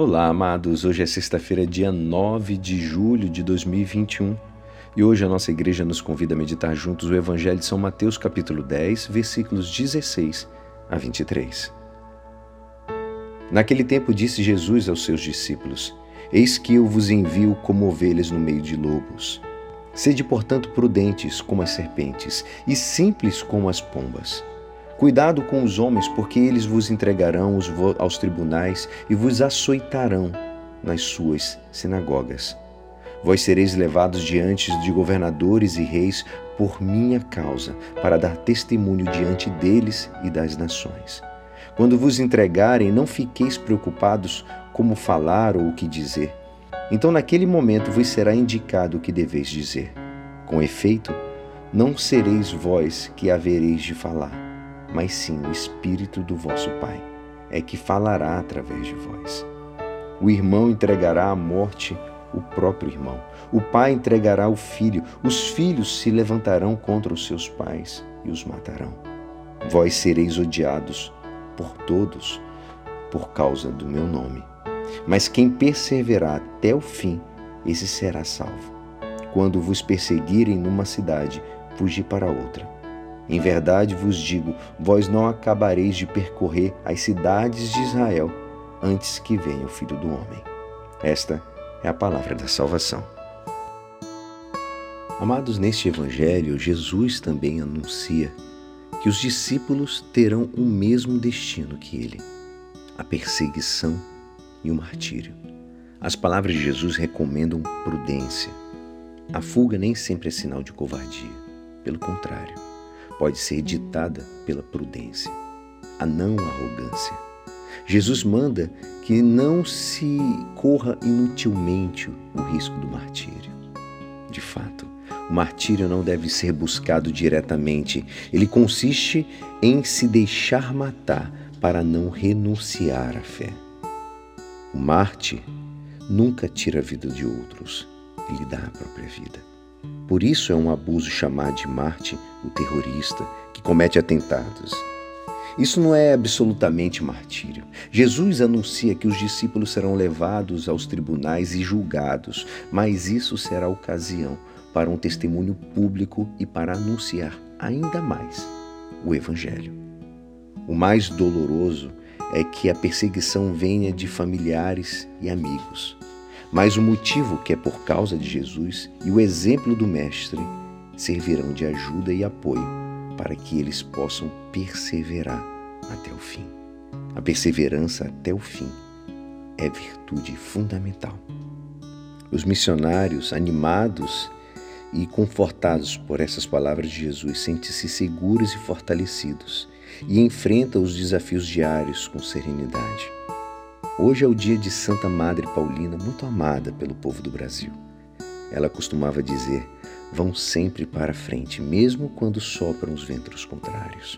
Olá, amados. Hoje é sexta-feira, dia 9 de julho de 2021. E hoje a nossa igreja nos convida a meditar juntos o Evangelho de São Mateus, capítulo 10, versículos 16 a 23. Naquele tempo disse Jesus aos seus discípulos: Eis que eu vos envio como ovelhas no meio de lobos. Sede, portanto, prudentes como as serpentes e simples como as pombas. Cuidado com os homens, porque eles vos entregarão aos tribunais e vos açoitarão nas suas sinagogas. Vós sereis levados diante de governadores e reis por minha causa, para dar testemunho diante deles e das nações. Quando vos entregarem, não fiqueis preocupados como falar ou o que dizer. Então, naquele momento, vos será indicado o que deveis dizer. Com efeito, não sereis vós que havereis de falar mas sim o Espírito do vosso Pai, é que falará através de vós. O irmão entregará à morte o próprio irmão. O pai entregará o filho. Os filhos se levantarão contra os seus pais e os matarão. Vós sereis odiados por todos por causa do meu nome. Mas quem perseverar até o fim, esse será salvo. Quando vos perseguirem numa cidade, fugi para outra em verdade vos digo: vós não acabareis de percorrer as cidades de Israel antes que venha o Filho do Homem. Esta é a palavra da salvação. Amados, neste Evangelho, Jesus também anuncia que os discípulos terão o mesmo destino que ele: a perseguição e o martírio. As palavras de Jesus recomendam prudência. A fuga nem sempre é sinal de covardia, pelo contrário pode ser ditada pela prudência, a não arrogância. Jesus manda que não se corra inutilmente o risco do martírio. De fato, o martírio não deve ser buscado diretamente, ele consiste em se deixar matar para não renunciar à fé. O mártir nunca tira a vida de outros, ele dá a própria vida. Por isso é um abuso chamar de Marte o terrorista que comete atentados. Isso não é absolutamente martírio. Jesus anuncia que os discípulos serão levados aos tribunais e julgados, mas isso será ocasião para um testemunho público e para anunciar ainda mais o Evangelho. O mais doloroso é que a perseguição venha de familiares e amigos mas o motivo que é por causa de Jesus e o exemplo do Mestre servirão de ajuda e apoio para que eles possam perseverar até o fim. A perseverança até o fim é virtude fundamental. Os missionários, animados e confortados por essas palavras de Jesus, sentem-se seguros e fortalecidos e enfrentam os desafios diários com serenidade. Hoje é o dia de Santa Madre Paulina, muito amada pelo povo do Brasil. Ela costumava dizer: vão sempre para frente, mesmo quando sopram os ventos contrários.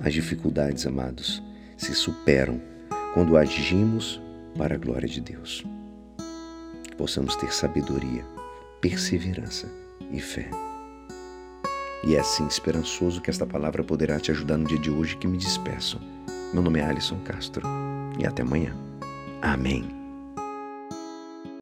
As dificuldades, amados, se superam quando agimos para a glória de Deus. Possamos ter sabedoria, perseverança e fé. E é assim esperançoso que esta palavra poderá te ajudar no dia de hoje que me despeço. Meu nome é Alisson Castro e até amanhã. Amém.